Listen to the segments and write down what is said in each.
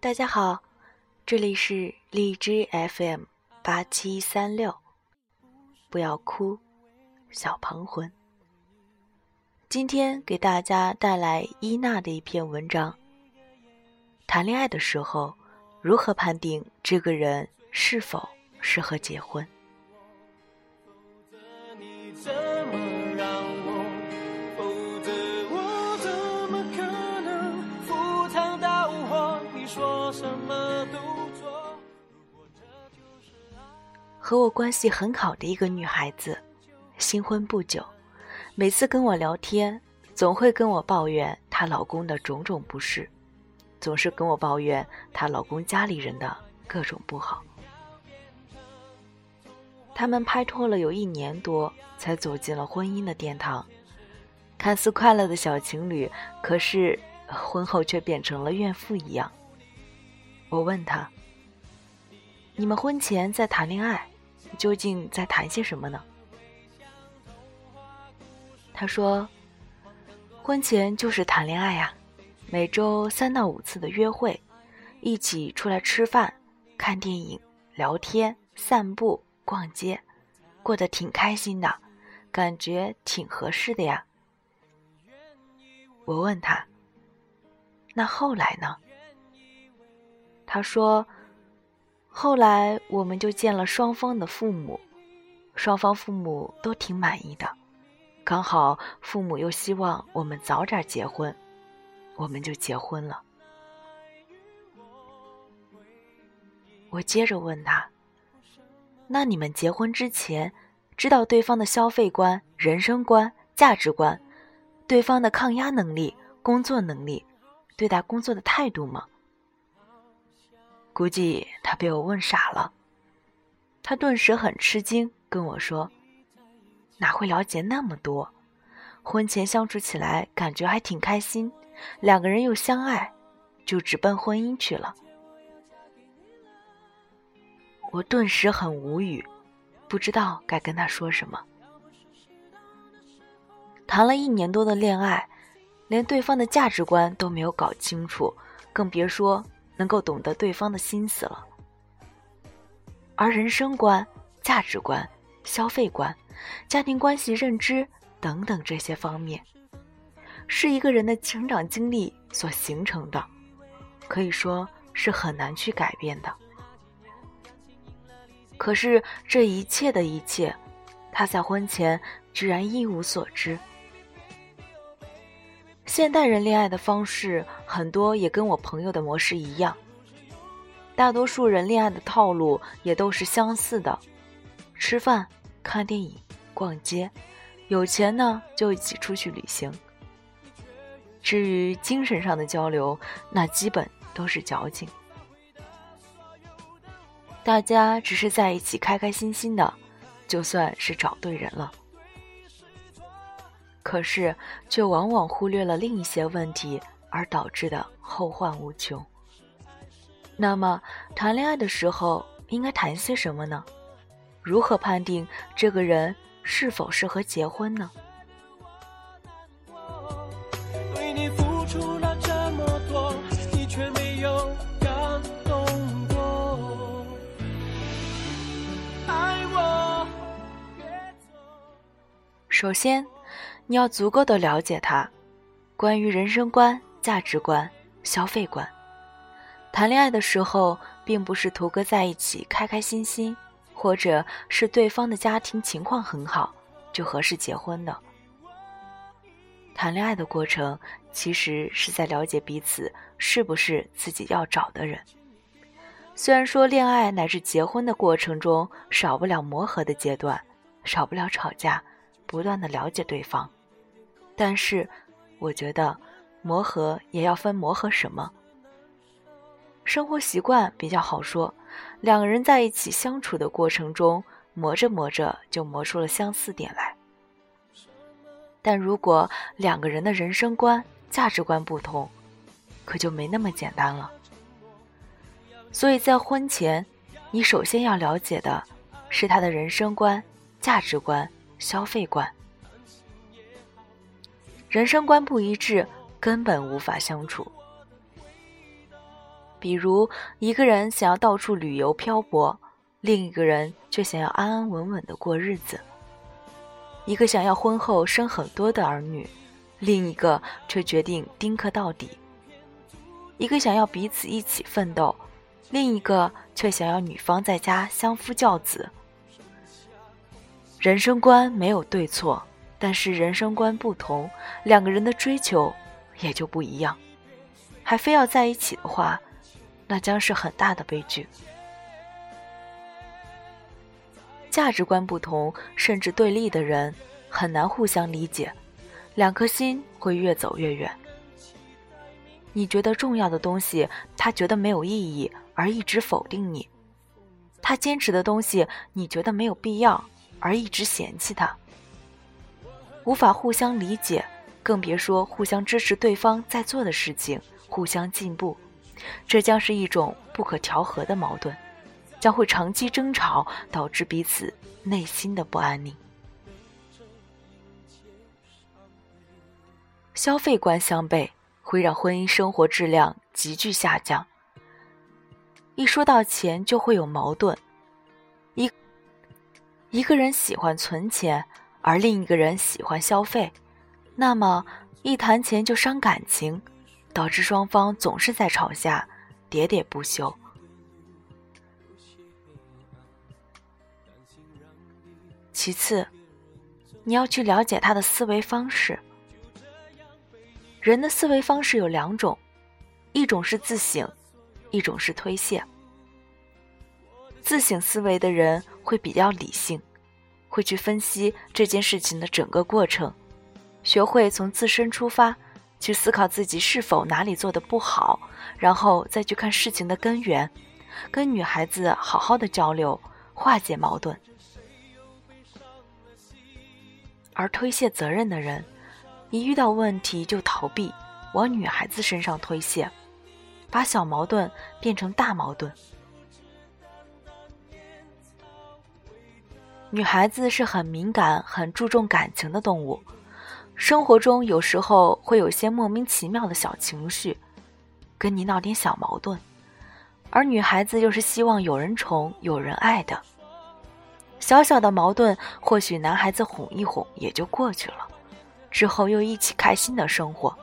大家好，这里是荔枝 FM 八七三六，不要哭，小鹏魂。今天给大家带来伊娜的一篇文章。谈恋爱的时候，如何判定这个人是否适合结婚？和我关系很好的一个女孩子，新婚不久，每次跟我聊天，总会跟我抱怨她老公的种种不是，总是跟我抱怨她老公家里人的各种不好。他们拍拖了有一年多，才走进了婚姻的殿堂，看似快乐的小情侣，可是婚后却变成了怨妇一样。我问他：“你们婚前在谈恋爱？”究竟在谈些什么呢？他说：“婚前就是谈恋爱呀，每周三到五次的约会，一起出来吃饭、看电影、聊天、散步、逛街，过得挺开心的，感觉挺合适的呀。”我问他：“那后来呢？”他说。后来我们就见了双方的父母，双方父母都挺满意的，刚好父母又希望我们早点结婚，我们就结婚了。我接着问他：“那你们结婚之前，知道对方的消费观、人生观、价值观，对方的抗压能力、工作能力，对待工作的态度吗？”估计他被我问傻了，他顿时很吃惊，跟我说：“哪会了解那么多？婚前相处起来感觉还挺开心，两个人又相爱，就直奔婚姻去了。”我顿时很无语，不知道该跟他说什么。谈了一年多的恋爱，连对方的价值观都没有搞清楚，更别说……能够懂得对方的心思了，而人生观、价值观、消费观、家庭关系认知等等这些方面，是一个人的成长经历所形成的，可以说是很难去改变的。可是这一切的一切，他在婚前居然一无所知。现代人恋爱的方式很多也跟我朋友的模式一样，大多数人恋爱的套路也都是相似的：吃饭、看电影、逛街，有钱呢就一起出去旅行。至于精神上的交流，那基本都是矫情。大家只是在一起开开心心的，就算是找对人了。可是，却往往忽略了另一些问题，而导致的后患无穷。那么，谈恋爱的时候应该谈些什么呢？如何判定这个人是否适合结婚呢？首先。你要足够的了解他，关于人生观、价值观、消费观。谈恋爱的时候，并不是图个在一起开开心心，或者是对方的家庭情况很好就合适结婚的。谈恋爱的过程，其实是在了解彼此是不是自己要找的人。虽然说恋爱乃至结婚的过程中，少不了磨合的阶段，少不了吵架，不断的了解对方。但是，我觉得磨合也要分磨合什么。生活习惯比较好说，两个人在一起相处的过程中磨着磨着就磨出了相似点来。但如果两个人的人生观、价值观不同，可就没那么简单了。所以在婚前，你首先要了解的是他的人生观、价值观、消费观。人生观不一致，根本无法相处。比如，一个人想要到处旅游漂泊，另一个人却想要安安稳稳的过日子；一个想要婚后生很多的儿女，另一个却决定丁克到底；一个想要彼此一起奋斗，另一个却想要女方在家相夫教子。人生观没有对错，但是人生观不同，两个人的追求也就不一样。还非要在一起的话，那将是很大的悲剧。价值观不同，甚至对立的人，很难互相理解，两颗心会越走越远。你觉得重要的东西，他觉得没有意义，而一直否定你；他坚持的东西，你觉得没有必要。而一直嫌弃他，无法互相理解，更别说互相支持对方在做的事情，互相进步，这将是一种不可调和的矛盾，将会长期争吵，导致彼此内心的不安宁。消费观相悖，会让婚姻生活质量急剧下降。一说到钱，就会有矛盾。一一个人喜欢存钱，而另一个人喜欢消费，那么一谈钱就伤感情，导致双方总是在吵架，喋喋不休。其次，你要去了解他的思维方式。人的思维方式有两种，一种是自省，一种是推卸。自省思维的人会比较理性，会去分析这件事情的整个过程，学会从自身出发，去思考自己是否哪里做的不好，然后再去看事情的根源，跟女孩子好好的交流，化解矛盾。而推卸责任的人，一遇到问题就逃避，往女孩子身上推卸，把小矛盾变成大矛盾。女孩子是很敏感、很注重感情的动物，生活中有时候会有些莫名其妙的小情绪，跟你闹点小矛盾，而女孩子又是希望有人宠、有人爱的，小小的矛盾或许男孩子哄一哄也就过去了，之后又一起开心的生活。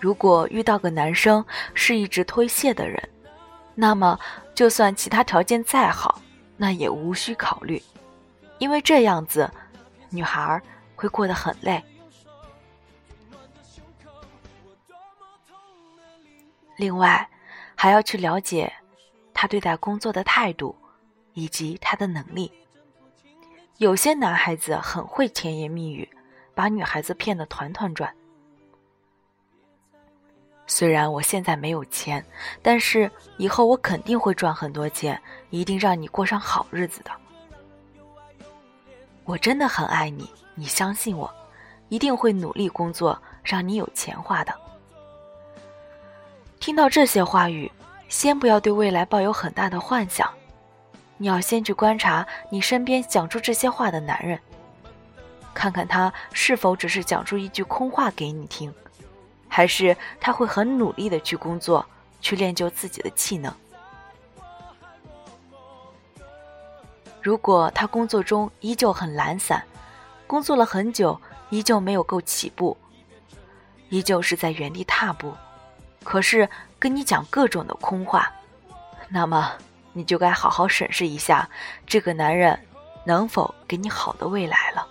如果遇到个男生是一直推卸的人，那么就算其他条件再好。那也无需考虑，因为这样子，女孩会过得很累。另外，还要去了解他对待工作的态度，以及他的能力。有些男孩子很会甜言蜜语，把女孩子骗得团团转。虽然我现在没有钱，但是以后我肯定会赚很多钱，一定让你过上好日子的。我真的很爱你，你相信我，一定会努力工作，让你有钱花的。听到这些话语，先不要对未来抱有很大的幻想，你要先去观察你身边讲出这些话的男人，看看他是否只是讲出一句空话给你听。还是他会很努力的去工作，去练就自己的技能。如果他工作中依旧很懒散，工作了很久依旧没有够起步，依旧是在原地踏步，可是跟你讲各种的空话，那么你就该好好审视一下这个男人能否给你好的未来了。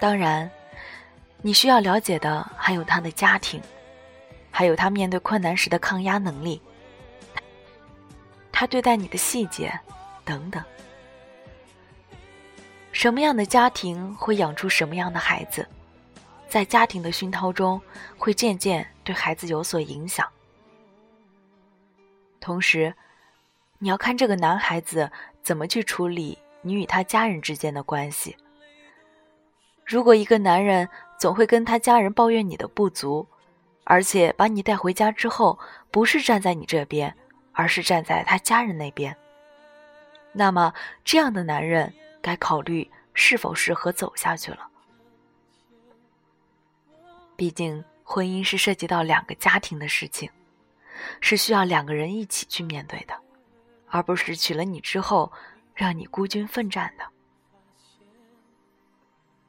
当然，你需要了解的还有他的家庭，还有他面对困难时的抗压能力，他对待你的细节等等。什么样的家庭会养出什么样的孩子，在家庭的熏陶中，会渐渐对孩子有所影响。同时，你要看这个男孩子怎么去处理你与他家人之间的关系。如果一个男人总会跟他家人抱怨你的不足，而且把你带回家之后不是站在你这边，而是站在他家人那边，那么这样的男人该考虑是否适合走下去了。毕竟，婚姻是涉及到两个家庭的事情，是需要两个人一起去面对的，而不是娶了你之后让你孤军奋战的。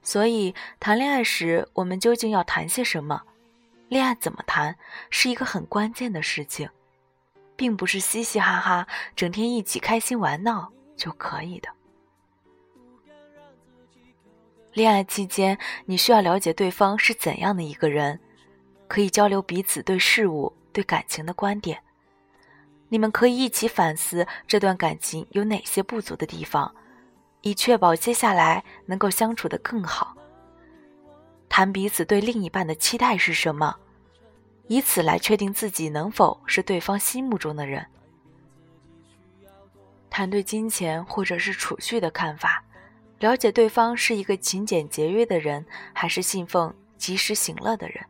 所以，谈恋爱时我们究竟要谈些什么？恋爱怎么谈，是一个很关键的事情，并不是嘻嘻哈哈、整天一起开心玩闹就可以的。恋爱期间，你需要了解对方是怎样的一个人，可以交流彼此对事物、对感情的观点。你们可以一起反思这段感情有哪些不足的地方，以确保接下来能够相处得更好。谈彼此对另一半的期待是什么，以此来确定自己能否是对方心目中的人。谈对金钱或者是储蓄的看法。了解对方是一个勤俭节约的人，还是信奉及时行乐的人，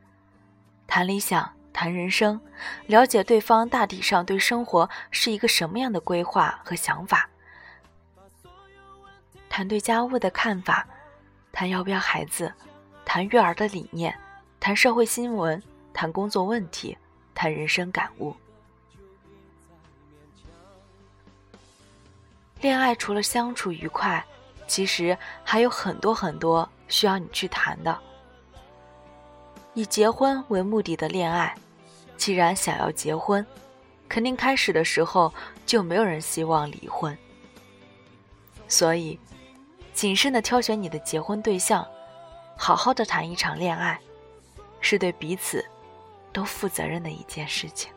谈理想，谈人生，了解对方大体上对生活是一个什么样的规划和想法，谈对家务的看法，谈要不要孩子，谈育儿的理念，谈社会新闻，谈工作问题，谈人生感悟。恋爱除了相处愉快。其实还有很多很多需要你去谈的。以结婚为目的的恋爱，既然想要结婚，肯定开始的时候就没有人希望离婚。所以，谨慎的挑选你的结婚对象，好好的谈一场恋爱，是对彼此都负责任的一件事情。